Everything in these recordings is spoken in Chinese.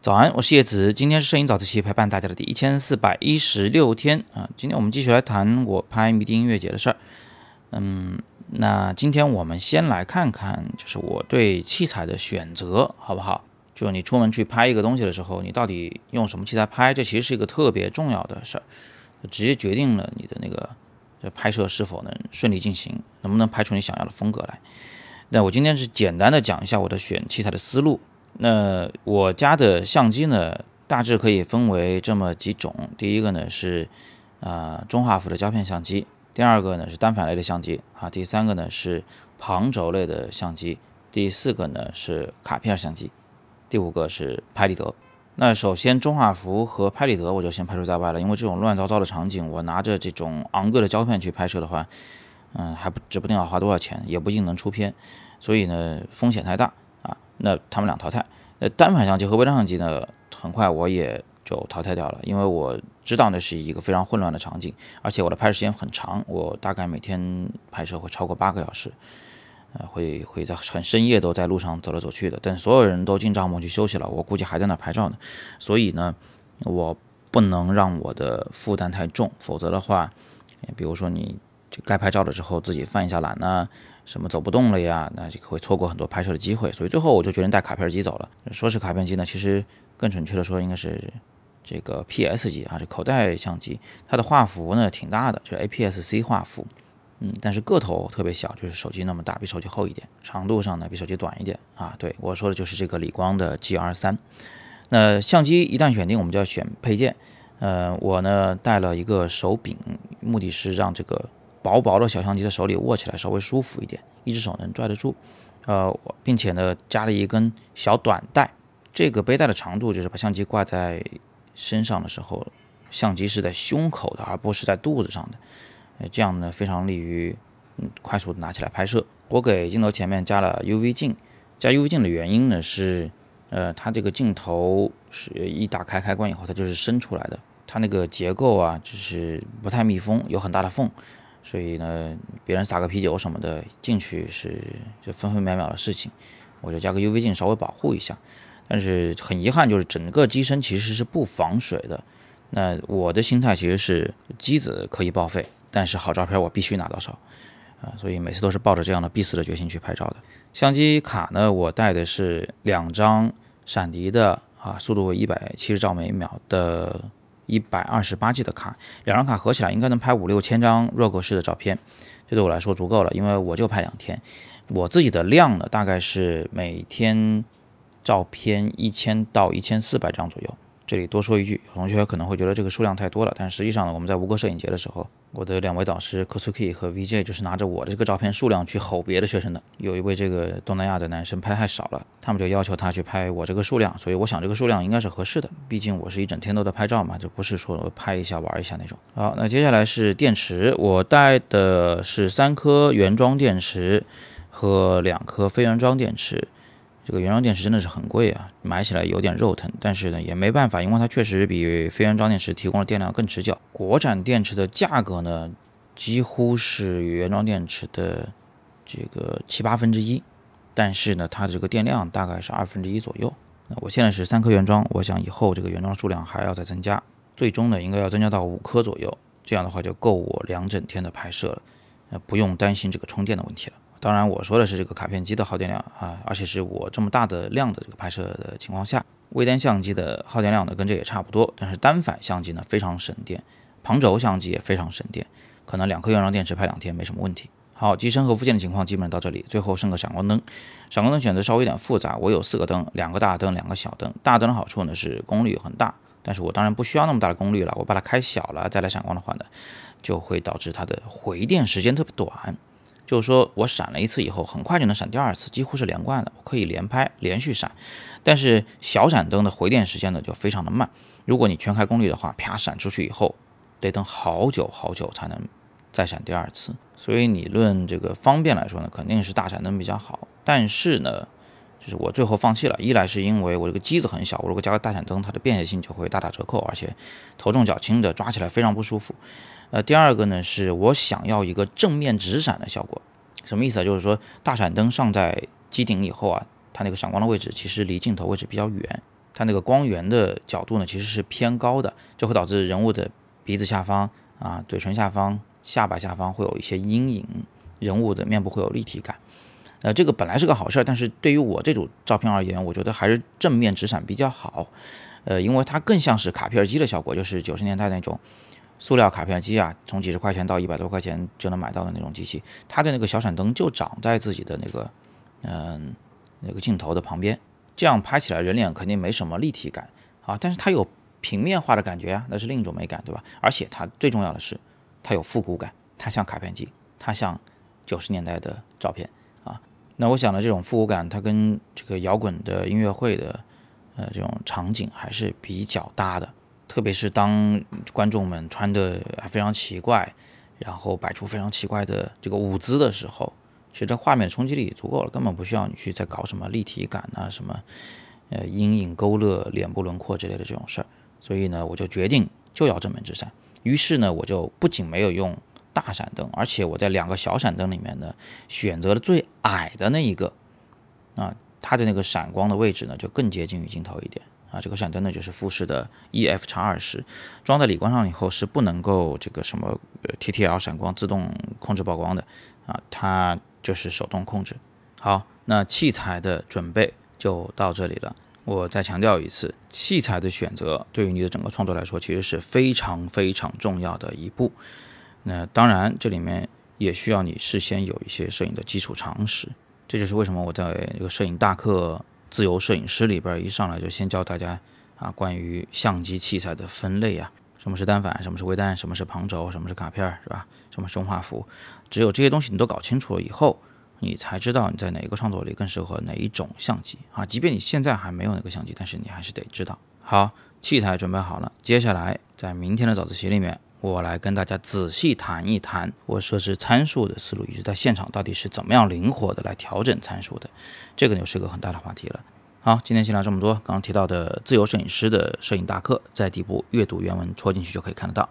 早安，我是叶子，今天是摄影早自习陪伴大家的第一千四百一十六天啊。今天我们继续来谈我拍迷笛音乐节的事儿。嗯，那今天我们先来看看，就是我对器材的选择，好不好？就是你出门去拍一个东西的时候，你到底用什么器材拍？这其实是一个特别重要的事儿，直接决定了你的那个这拍摄是否能顺利进行，能不能拍出你想要的风格来。那我今天是简单的讲一下我的选器材的思路。那我家的相机呢，大致可以分为这么几种。第一个呢是啊中画幅的胶片相机，第二个呢是单反类的相机啊，第三个呢是旁轴类的相机，第四个呢是卡片相机，第五个是拍立得。那首先中画幅和拍立得我就先排除在外了，因为这种乱糟糟的场景，我拿着这种昂贵的胶片去拍摄的话，嗯还不指不定要花多少钱，也不一定能出片，所以呢风险太大啊。那他们俩淘汰。那单反相机和微单相机呢？很快我也就淘汰掉了，因为我知道那是一个非常混乱的场景，而且我的拍摄时间很长，我大概每天拍摄会超过八个小时，呃，会会在很深夜都在路上走来走去的。等所有人都进帐篷去休息了，我估计还在那拍照呢。所以呢，我不能让我的负担太重，否则的话，比如说你就该拍照的时候自己犯一下懒呢。什么走不动了呀？那就会错过很多拍摄的机会，所以最后我就决定带卡片机走了。说是卡片机呢，其实更准确的说应该是这个 PS 机啊，这口袋相机。它的画幅呢挺大的，就是 APS-C 画幅，嗯，但是个头特别小，就是手机那么大，比手机厚一点。长度上呢比手机短一点啊。对我说的就是这个理光的 GR3。那相机一旦选定，我们就要选配件。呃，我呢带了一个手柄，目的是让这个。薄薄的小相机在手里握起来稍微舒服一点，一只手能拽得住，呃，并且呢加了一根小短带，这个背带的长度就是把相机挂在身上的时候，相机是在胸口的，而不是在肚子上的，呃，这样呢非常利于嗯快速的拿起来拍摄。我给镜头前面加了 UV 镜，加 UV 镜的原因呢是，呃，它这个镜头是一打开开关以后它就是伸出来的，它那个结构啊就是不太密封，有很大的缝。所以呢，别人撒个啤酒什么的进去是就分分秒秒的事情，我就加个 UV 镜稍微保护一下。但是很遗憾，就是整个机身其实是不防水的。那我的心态其实是机子可以报废，但是好照片我必须拿到手啊，所以每次都是抱着这样的必死的决心去拍照的。相机卡呢，我带的是两张闪迪的啊，速度为一百七十兆每秒的。一百二十八 G 的卡，两张卡合起来应该能拍五六千张弱格式的照片，这对我来说足够了，因为我就拍两天。我自己的量呢，大概是每天照片一千到一千四百张左右。这里多说一句，有同学可能会觉得这个数量太多了，但实际上呢，我们在吴哥摄影节的时候，我的两位导师 Kosuki 和 VJ 就是拿着我的这个照片数量去吼别的学生的。有一位这个东南亚的男生拍太少了，他们就要求他去拍我这个数量，所以我想这个数量应该是合适的，毕竟我是一整天都在拍照嘛，就不是说拍一下玩一下那种。好，那接下来是电池，我带的是三颗原装电池和两颗非原装电池。这个原装电池真的是很贵啊，买起来有点肉疼，但是呢也没办法，因为它确实比非原装电池提供的电量更持久。国产电池的价格呢，几乎是原装电池的这个七八分之一，但是呢它的这个电量大概是二分之一左右。那我现在是三颗原装，我想以后这个原装数量还要再增加，最终呢应该要增加到五颗左右，这样的话就够我两整天的拍摄了，呃不用担心这个充电的问题了。当然，我说的是这个卡片机的耗电量啊，而且是我这么大的量的这个拍摄的情况下，微单相机的耗电量呢跟这也差不多，但是单反相机呢非常省电，旁轴相机也非常省电，可能两颗原装电池拍两天没什么问题。好，机身和附件的情况基本上到这里，最后剩个闪光灯，闪光灯选择稍微有点复杂，我有四个灯，两个大灯，两个小灯。大灯的好处呢是功率很大，但是我当然不需要那么大的功率了，我把它开小了再来闪光的话呢，就会导致它的回电时间特别短。就是说我闪了一次以后，很快就能闪第二次，几乎是连贯的，我可以连拍连续闪。但是小闪灯的回电时间呢就非常的慢，如果你全开功率的话，啪闪出去以后，得等好久好久才能再闪第二次。所以你论这个方便来说呢，肯定是大闪灯比较好。但是呢，就是我最后放弃了，一来是因为我这个机子很小，我如果加个大闪灯，它的便携性就会大打折扣，而且头重脚轻的，抓起来非常不舒服。呃，第二个呢，是我想要一个正面直闪的效果，什么意思啊？就是说大闪灯上在机顶以后啊，它那个闪光的位置其实离镜头位置比较远，它那个光源的角度呢其实是偏高的，这会导致人物的鼻子下方啊、嘴唇下方、下巴下方会有一些阴影，人物的面部会有立体感。呃，这个本来是个好事儿，但是对于我这组照片而言，我觉得还是正面直闪比较好。呃，因为它更像是卡片机的效果，就是九十年代那种塑料卡片机啊，从几十块钱到一百多块钱就能买到的那种机器。它的那个小闪灯就长在自己的那个嗯那个镜头的旁边，这样拍起来人脸肯定没什么立体感啊，但是它有平面化的感觉啊，那是另一种美感，对吧？而且它最重要的是，它有复古感，它像卡片机，它像九十年代的照片。那我想呢，这种复古感，它跟这个摇滚的音乐会的。呃，这种场景还是比较搭的，特别是当观众们穿的非常奇怪，然后摆出非常奇怪的这个舞姿的时候，其实这画面冲击力足够了，根本不需要你去再搞什么立体感啊，什么呃阴影勾勒、脸部轮廓之类的这种事儿。所以呢，我就决定就要正面直闪。于是呢，我就不仅没有用大闪灯，而且我在两个小闪灯里面呢，选择了最矮的那一个啊。它的那个闪光的位置呢，就更接近于镜头一点啊。这个闪灯呢，就是富士的 EF 叉二十，装在理光上以后是不能够这个什么 TTL 闪光自动控制曝光的啊，它就是手动控制。好，那器材的准备就到这里了。我再强调一次，器材的选择对于你的整个创作来说，其实是非常非常重要的一步。那当然，这里面也需要你事先有一些摄影的基础常识。这就是为什么我在这个摄影大课自由摄影师里边一上来就先教大家啊，关于相机器材的分类啊，什么是单反，什么是微单，什么是旁轴，什么是卡片，是吧？什么中画幅，只有这些东西你都搞清楚了以后，你才知道你在哪一个创作里更适合哪一种相机啊。即便你现在还没有那个相机，但是你还是得知道。好，器材准备好了，接下来在明天的早自习里面。我来跟大家仔细谈一谈我设置参数的思路，以及在现场到底是怎么样灵活的来调整参数的，这个就是个很大的话题了。好，今天先聊这么多。刚刚提到的自由摄影师的摄影大课，在底部阅读原文戳进去就可以看得到。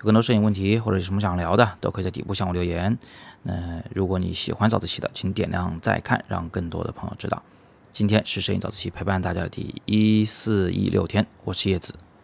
有更多摄影问题或者有什么想聊的，都可以在底部向我留言。那如果你喜欢早自习的，请点亮再看，让更多的朋友知道。今天是摄影早自习陪伴大家的第一四一六天，我是叶子。